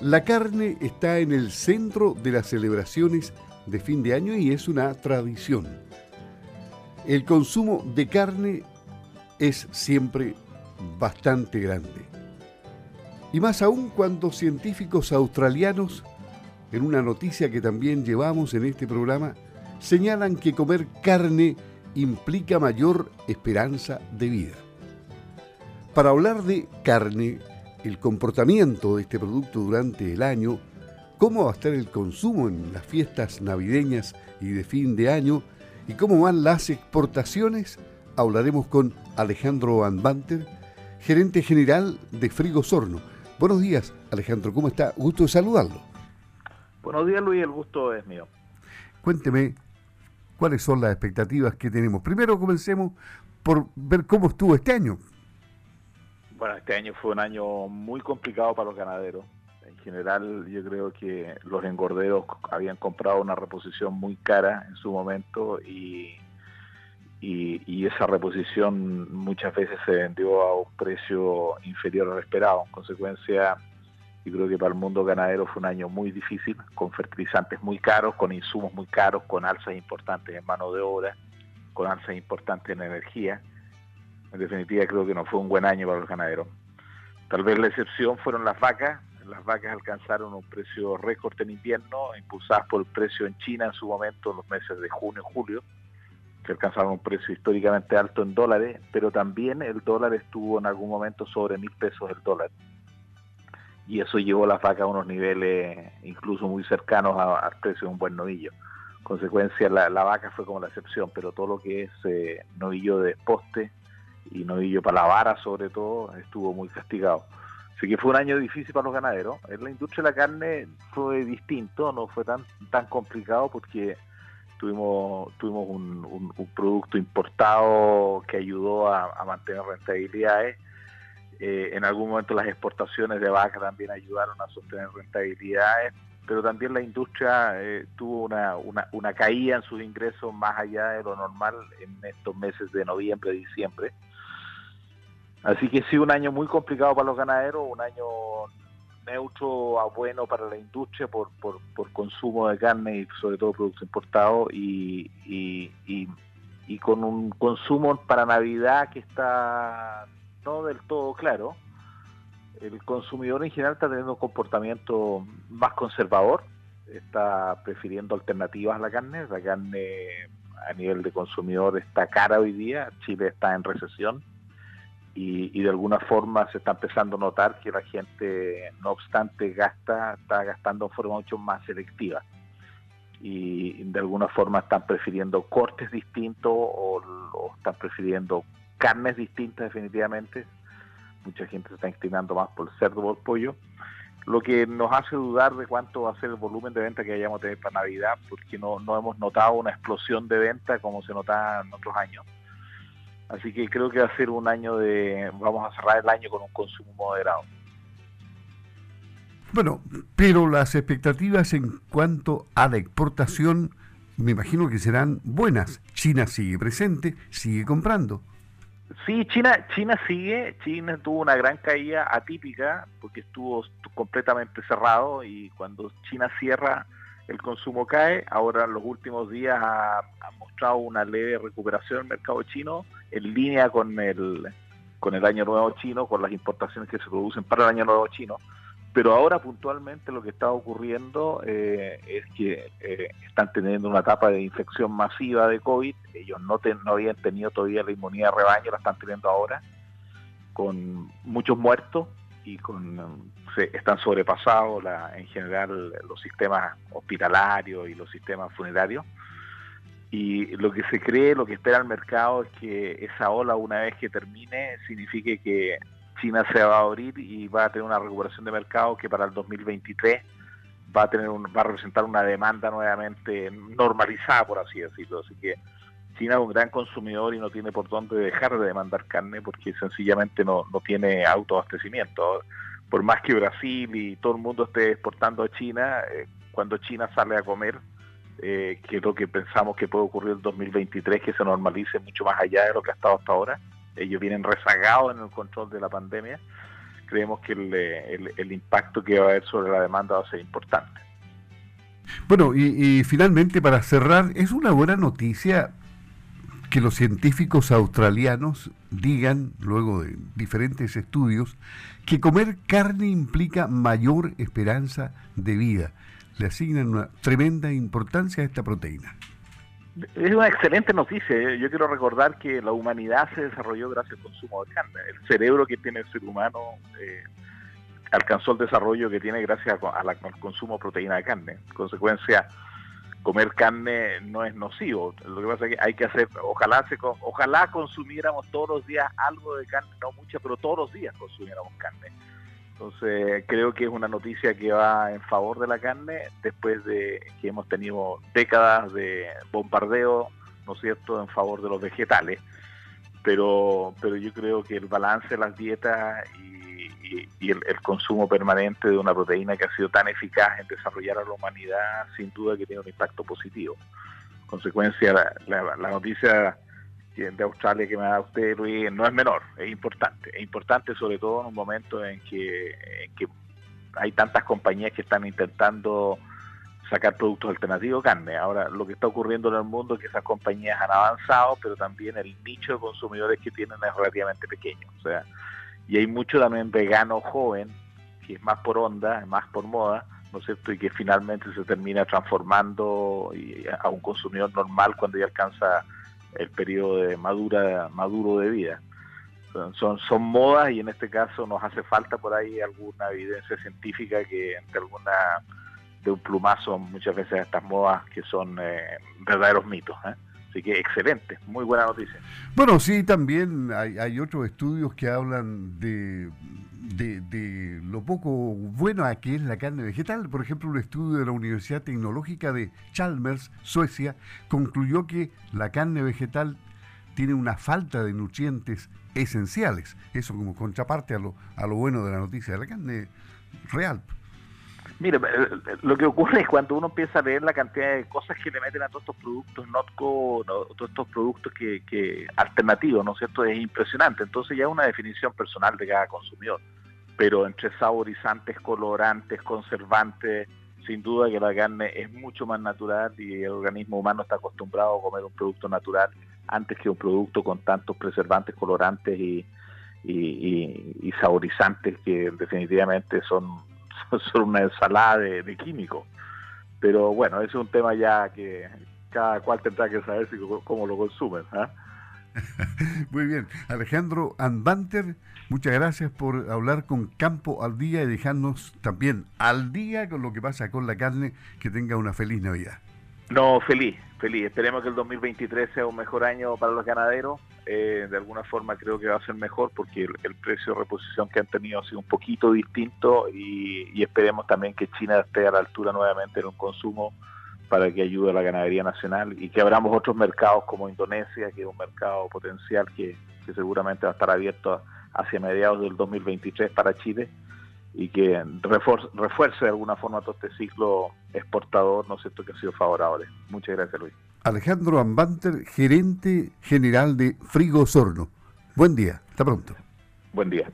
La carne está en el centro de las celebraciones de fin de año y es una tradición. El consumo de carne es siempre bastante grande. Y más aún cuando científicos australianos, en una noticia que también llevamos en este programa, señalan que comer carne implica mayor esperanza de vida. Para hablar de carne, el comportamiento de este producto durante el año, cómo va a estar el consumo en las fiestas navideñas y de fin de año y cómo van las exportaciones, hablaremos con Alejandro Van Banter, gerente general de Frigo Sorno. Buenos días, Alejandro, ¿cómo está? Gusto de saludarlo. Buenos días, Luis, el gusto es mío. Cuénteme cuáles son las expectativas que tenemos. Primero comencemos por ver cómo estuvo este año. Bueno, este año fue un año muy complicado para los ganaderos. En general, yo creo que los engorderos habían comprado una reposición muy cara en su momento y, y, esa reposición muchas veces se vendió a un precio inferior al esperado. En consecuencia, yo creo que para el mundo ganadero fue un año muy difícil, con fertilizantes muy caros, con insumos muy caros, con alzas importantes en mano de obra, con alzas importantes en energía en definitiva creo que no fue un buen año para los ganaderos. Tal vez la excepción fueron las vacas. Las vacas alcanzaron un precio récord en invierno, impulsadas por el precio en China en su momento, en los meses de junio y julio, que alcanzaron un precio históricamente alto en dólares, pero también el dólar estuvo en algún momento sobre mil pesos el dólar. Y eso llevó a las vacas a unos niveles incluso muy cercanos al precio de un buen novillo. Consecuencia, la, vaca fue como la excepción, pero todo lo que es eh, novillo de poste, y Novillo para la vara sobre todo estuvo muy castigado. Así que fue un año difícil para los ganaderos. En la industria de la carne fue distinto, no fue tan tan complicado porque tuvimos tuvimos un, producto importado que ayudó a, mantener rentabilidades. Eh, en algún momento las exportaciones de vaca también ayudaron a sostener rentabilidades, pero también la industria eh, tuvo una, una, caída en sus ingresos más allá de lo normal en estos meses de noviembre diciembre. Así que sí, un año muy complicado para los ganaderos, un año neutro a bueno para la industria por, por, consumo de carne y sobre todo productos importados y, y, con un consumo para Navidad que está no del todo claro. El consumidor en general está teniendo un comportamiento más conservador, está prefiriendo alternativas a la carne, la carne a nivel de consumidor está cara hoy día, Chile está en recesión y, de alguna forma se está empezando a notar que la gente, no obstante, gasta, está gastando de forma mucho más selectiva. Y de alguna forma están prefiriendo cortes distintos o, están prefiriendo carnes distintas definitivamente. Mucha gente se está inclinando más por el cerdo por el pollo, lo que nos hace dudar de cuánto va a ser el volumen de venta que vayamos a tener para Navidad, porque no, no hemos notado una explosión de venta como se notaba en otros años. Así que creo que va a ser un año de, vamos a cerrar el año con un consumo moderado. Bueno, pero las expectativas en cuanto a la exportación, me imagino que serán buenas. China sigue presente, sigue comprando. Sí, China, China sigue. China tuvo una gran caída atípica porque estuvo completamente cerrado y cuando China cierra el consumo cae. Ahora en los últimos días ha, mostrado una leve recuperación el mercado chino en línea con el, con el año nuevo chino, con las importaciones que se producen para el año nuevo chino. Pero ahora puntualmente lo que está ocurriendo eh, es que eh, están teniendo una etapa de infección masiva de COVID. Ellos no, no habían tenido todavía la inmunidad de rebaño, la están teniendo ahora, con muchos muertos y con están sobrepasados la, en general los sistemas hospitalarios y los sistemas funerarios. Y lo que se cree, lo que espera el mercado es que esa ola una vez que termine signifique que China se va a abrir y va a tener una recuperación de mercado que para el 2023 va a tener un, va a representar una demanda nuevamente normalizada por así decirlo. Así que China es un gran consumidor y no tiene por dónde dejar de demandar carne porque sencillamente no, no tiene autoabastecimiento. Por más que Brasil y todo el mundo esté exportando a China, eh, cuando China sale a comer, eh, que es lo que pensamos que puede ocurrir en 2023, que se normalice mucho más allá de lo que ha estado hasta ahora. Ellos vienen rezagados en el control de la pandemia. creemos que el, impacto que va a haber sobre la demanda va a ser importante. Bueno, y, finalmente para cerrar, es una buena noticia que los científicos australianos digan, luego de diferentes estudios, que comer carne implica mayor esperanza de vida. Le asignan una tremenda importancia a esta proteína. Es una excelente noticia. Yo quiero recordar que la humanidad se desarrolló gracias al consumo de carne. El cerebro que tiene el ser humano eh, alcanzó el desarrollo que tiene gracias al consumo de proteína de carne. En consecuencia, comer carne no es nocivo. Lo que pasa es que hay que hacer, ojalá se, ojalá consumiéramos todos los días algo de carne, no mucha, pero todos los días consumiéramos carne. Entonces creo que es una noticia que va en favor de la carne después de que hemos tenido décadas de bombardeo, ¿no es cierto?, en favor de los vegetales. Pero, pero yo creo que el balance de las dietas y, el, consumo permanente de una proteína que ha sido tan eficaz en desarrollar a la humanidad, sin duda que tiene un impacto positivo. consecuencia, la noticia de Australia que me da usted, Luis, no es menor, es importante. Es importante sobre todo en un momento en que, hay tantas compañías que están intentando sacar productos alternativos carne. Ahora, lo que está ocurriendo en el mundo es que esas compañías han avanzado, pero también el nicho de consumidores que tienen es relativamente pequeño. O sea, y hay mucho también vegano joven, que es más por onda, más por moda, ¿no es cierto? Y que finalmente se termina transformando a un consumidor normal cuando ya alcanza el periodo de madura, maduro de vida. Son, son modas y en este caso nos hace falta por ahí alguna evidencia científica que de alguna de un plumazo muchas veces estas modas que son eh, verdaderos mitos. ¿eh? Así que excelente, muy buena noticia. Bueno, sí, también hay, otros estudios que hablan de de, lo poco bueno que es la carne vegetal. Por ejemplo, un estudio de la Universidad Tecnológica de Chalmers, Suecia, concluyó que la carne vegetal tiene una falta de nutrientes esenciales. Eso como contraparte a lo, a lo bueno de la noticia de la carne real. Mire, eh, eh, lo que ocurre es cuando uno empieza a ver la cantidad de cosas que le meten a todos estos productos Notco, todos estos productos que, que alternativos, ¿no es cierto? Es impresionante. Entonces ya es una definición personal de cada consumidor. Pero entre saborizantes, colorantes, conservantes, sin duda que la carne es mucho más natural y el organismo humano está acostumbrado a comer un producto natural antes que un producto con tantos preservantes, colorantes y saborizantes que definitivamente son son una ensalada de, químicos. Pero bueno, ese es un tema ya que cada cual tendrá que saber si, cómo lo consumen. ¿ah? Muy bien. Alejandro Anbanter, muchas gracias por hablar con Campo al Día y dejarnos también al día con lo que pasa con la carne. Que tenga una feliz Navidad. No, feliz, feliz. Esperemos que el 2023 sea un mejor año para los ganaderos. Eh, de alguna forma creo que va a ser mejor porque el, precio de reposición que han tenido ha sido un poquito distinto y, esperemos también que China esté a la altura nuevamente en un consumo para que ayude a la ganadería nacional y que abramos otros mercados como Indonesia, que es un mercado potencial que, que seguramente va a estar abierto hacia mediados del 2023 para Chile y que refuerce, de alguna forma todo este ciclo exportador, ¿no es cierto?, que ha sido favorable. Muchas gracias, Luis. Alejandro Ambanter, gerente general de Frigo Sorno. Buen día, hasta pronto. Buen día.